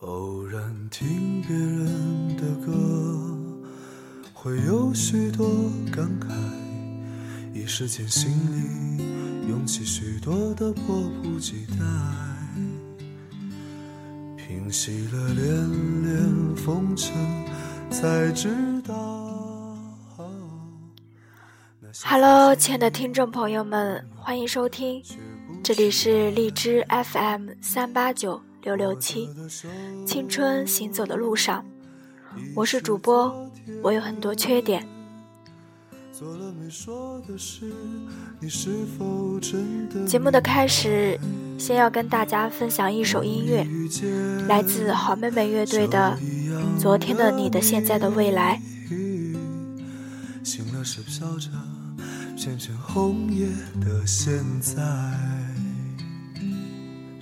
偶然听别人的歌，会有许多感慨，一时间心里涌起许多的迫不及待。平息了连连风尘，才知道。Hello，亲爱的听众朋友们，欢迎收听，这里是荔枝 FM 三八九六六七，青春行走的路上，我是主播，我有很多缺点。节目的开始，先要跟大家分享一首音乐，来自好妹妹乐队的《昨天的你的现在的未来》。醒了是飘着片片红叶的现在，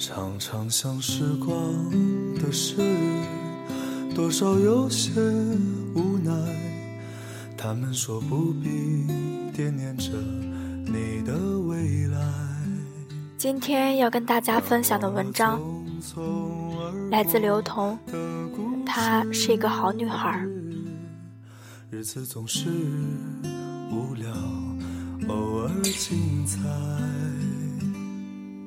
常常想时光的事，多少有些无奈。他们说不必惦念着你的未来。今天要跟大家分享的文章来自刘同，她是一个好女孩。日子总是无聊，偶尔精彩。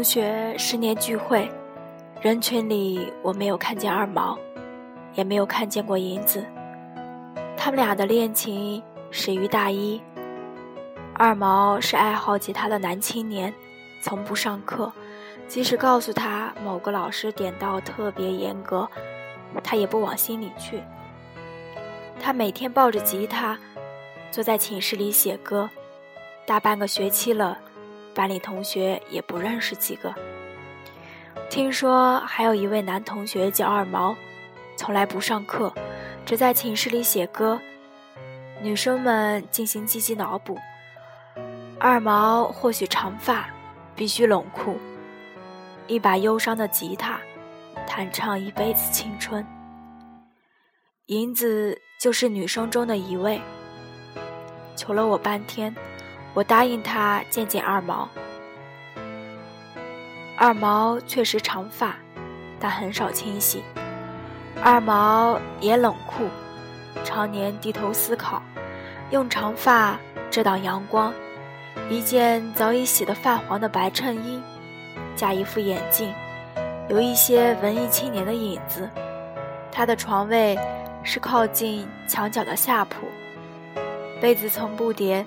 同学十年聚会，人群里我没有看见二毛。也没有看见过银子，他们俩的恋情始于大一。二毛是爱好吉他的男青年，从不上课，即使告诉他某个老师点到特别严格，他也不往心里去。他每天抱着吉他，坐在寝室里写歌，大半个学期了，班里同学也不认识几个。听说还有一位男同学叫二毛。从来不上课，只在寝室里写歌。女生们进行积极脑补：二毛或许长发，必须冷酷，一把忧伤的吉他，弹唱一辈子青春。银子就是女生中的一位，求了我半天，我答应他见见二毛。二毛确实长发，但很少清洗。二毛也冷酷，常年低头思考，用长发遮挡阳光，一件早已洗得泛黄的白衬衣，加一副眼镜，有一些文艺青年的影子。他的床位是靠近墙角的下铺，被子从不叠，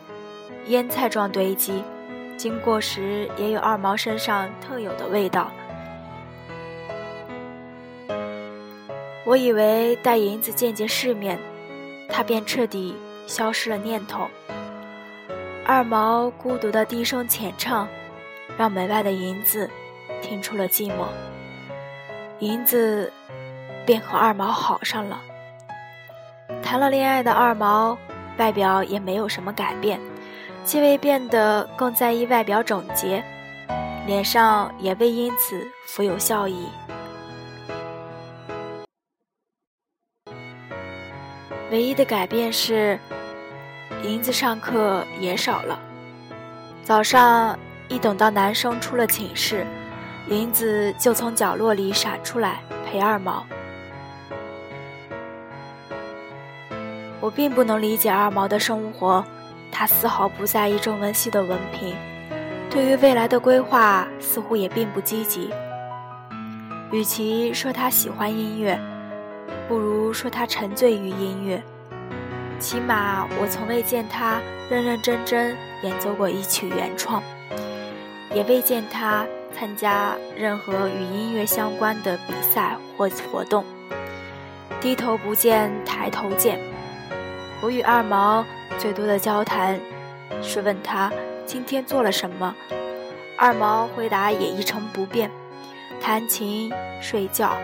腌菜状堆积，经过时也有二毛身上特有的味道。我以为带银子见见世面，他便彻底消失了念头。二毛孤独的低声浅唱，让门外的银子听出了寂寞。银子便和二毛好上了。谈了恋爱的二毛，外表也没有什么改变，既未变得更在意外表整洁，脸上也未因此富有笑意。唯一的改变是，银子上课也少了。早上一等到男生出了寝室，银子就从角落里闪出来陪二毛。我并不能理解二毛的生活，他丝毫不在意中文系的文凭，对于未来的规划似乎也并不积极。与其说他喜欢音乐，不如说他沉醉于音乐。起码我从未见他认认真真演奏过一曲原创，也未见他参加任何与音乐相关的比赛或活动。低头不见抬头见，我与二毛最多的交谈是问他今天做了什么，二毛回答也一成不变，弹琴睡觉。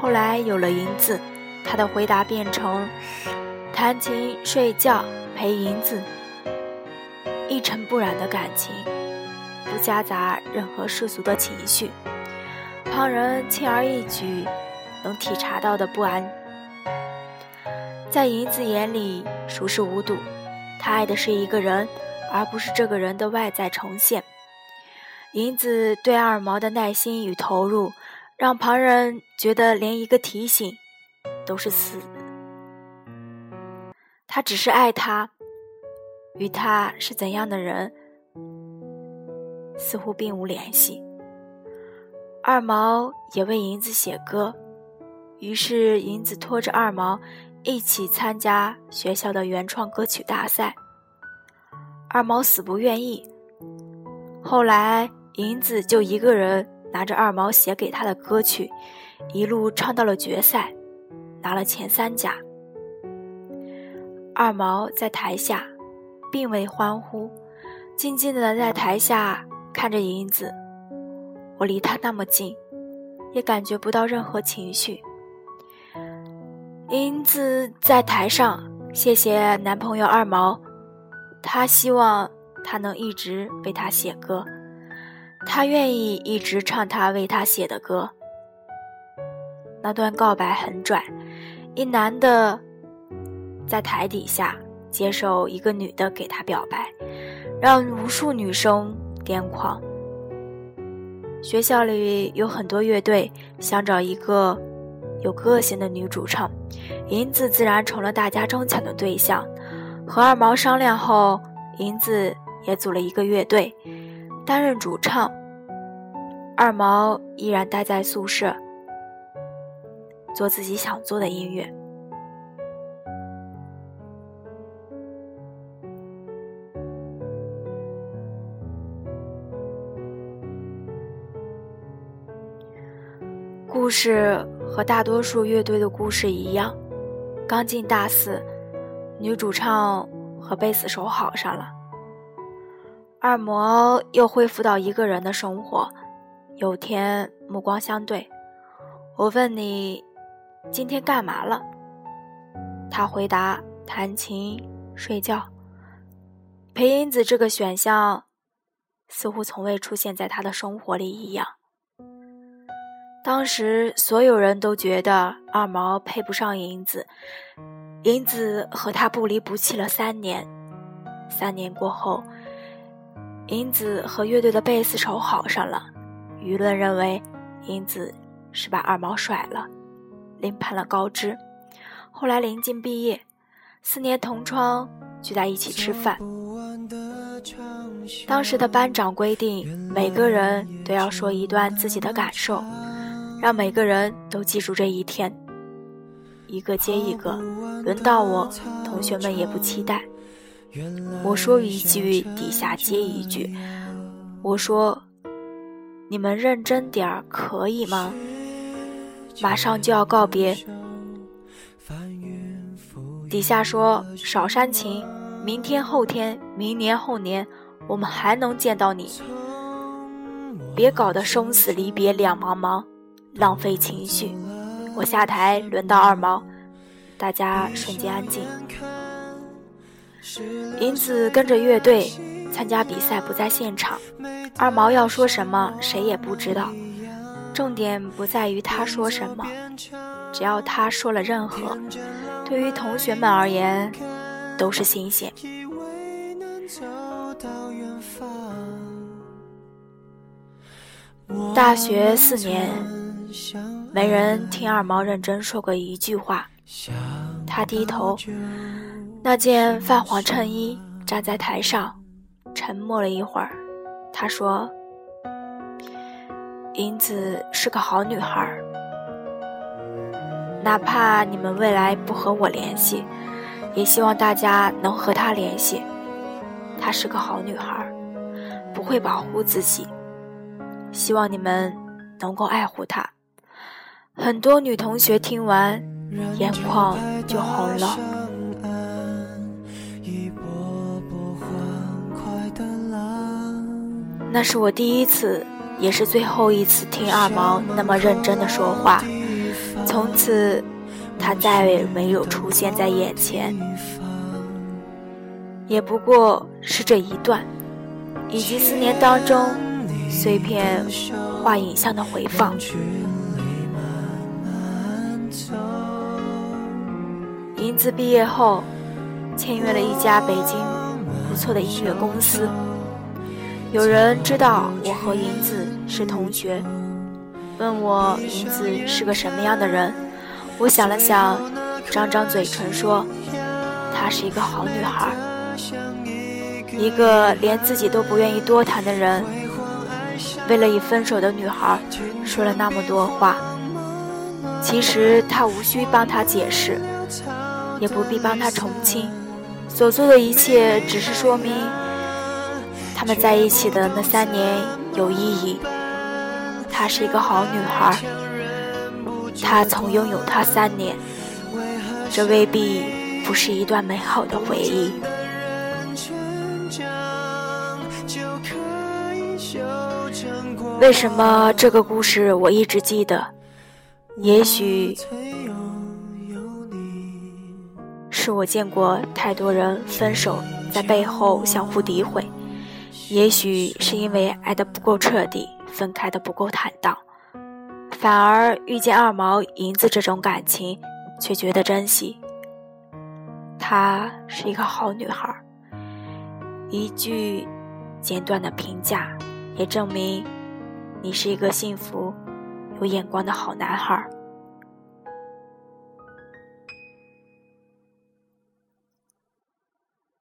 后来有了银子，他的回答变成。弹琴、睡觉、陪银子，一尘不染的感情，不夹杂任何世俗的情绪，旁人轻而易举能体察到的不安，在银子眼里熟视无睹。他爱的是一个人，而不是这个人的外在呈现。银子对二毛的耐心与投入，让旁人觉得连一个提醒都是死。他只是爱他，与他是怎样的人，似乎并无联系。二毛也为银子写歌，于是银子拖着二毛一起参加学校的原创歌曲大赛。二毛死不愿意，后来银子就一个人拿着二毛写给他的歌曲，一路唱到了决赛，拿了前三甲。二毛在台下，并未欢呼，静静的在台下看着银子。我离他那么近，也感觉不到任何情绪。银子在台上，谢谢男朋友二毛，他希望他能一直为他写歌，他愿意一直唱他为他写的歌。那段告白很拽，一男的。在台底下接受一个女的给他表白，让无数女生癫狂。学校里有很多乐队想找一个有个性的女主唱，银子自然成了大家争抢的对象。和二毛商量后，银子也组了一个乐队，担任主唱。二毛依然待在宿舍，做自己想做的音乐。故事和大多数乐队的故事一样，刚进大四，女主唱和贝斯手好上了。二毛又恢复到一个人的生活。有天目光相对，我问你今天干嘛了？他回答：弹琴、睡觉。陪音子这个选项，似乎从未出现在他的生活里一样。当时所有人都觉得二毛配不上银子，银子和他不离不弃了三年。三年过后，银子和乐队的贝斯手好上了，舆论认为银子是把二毛甩了，另攀了高枝。后来临近毕业，四年同窗聚在一起吃饭。当时的班长规定，每个人都要说一段自己的感受。让每个人都记住这一天，一个接一个，轮到我，同学们也不期待。我说一句，底下接一句。我说：“你们认真点儿，可以吗？”马上就要告别，底下说：“少煽情，明天、后天、明年、后年，我们还能见到你。别搞得生死离别两茫茫。”浪费情绪，我下台，轮到二毛，大家瞬间安静。银子跟着乐队参加比赛，不在现场。二毛要说什么，谁也不知道。重点不在于他说什么，只要他说了任何，对于同学们而言都是新鲜。大学四年。没人听二毛认真说过一句话。他低头，那件泛黄衬衣站在台上，沉默了一会儿，他说：“银子是个好女孩，哪怕你们未来不和我联系，也希望大家能和她联系。她是个好女孩，不会保护自己，希望你们能够爱护她。”很多女同学听完，眼眶就红了。那是我第一次，也是最后一次听二毛那么认真的说话。从此，他再也没有出现在眼前，也不过是这一段，以及四年当中碎片化影像的回放。银子毕业后，签约了一家北京不错的音乐公司。有人知道我和银子是同学，问我银子是个什么样的人。我想了想，张张嘴唇说：“她是一个好女孩，一个连自己都不愿意多谈的人，为了已分手的女孩说了那么多话。其实她无需帮他解释。”也不必帮他重庆，所做的一切只是说明他们在一起的那三年有意义。她是一个好女孩，他曾拥有她三年，这未必不是一段美好的回忆。为什么这个故事我一直记得？也许。是我见过太多人分手在背后相互诋毁，也许是因为爱得不够彻底，分开的不够坦荡，反而遇见二毛银子这种感情，却觉得珍惜。她是一个好女孩，一句简短的评价，也证明你是一个幸福、有眼光的好男孩。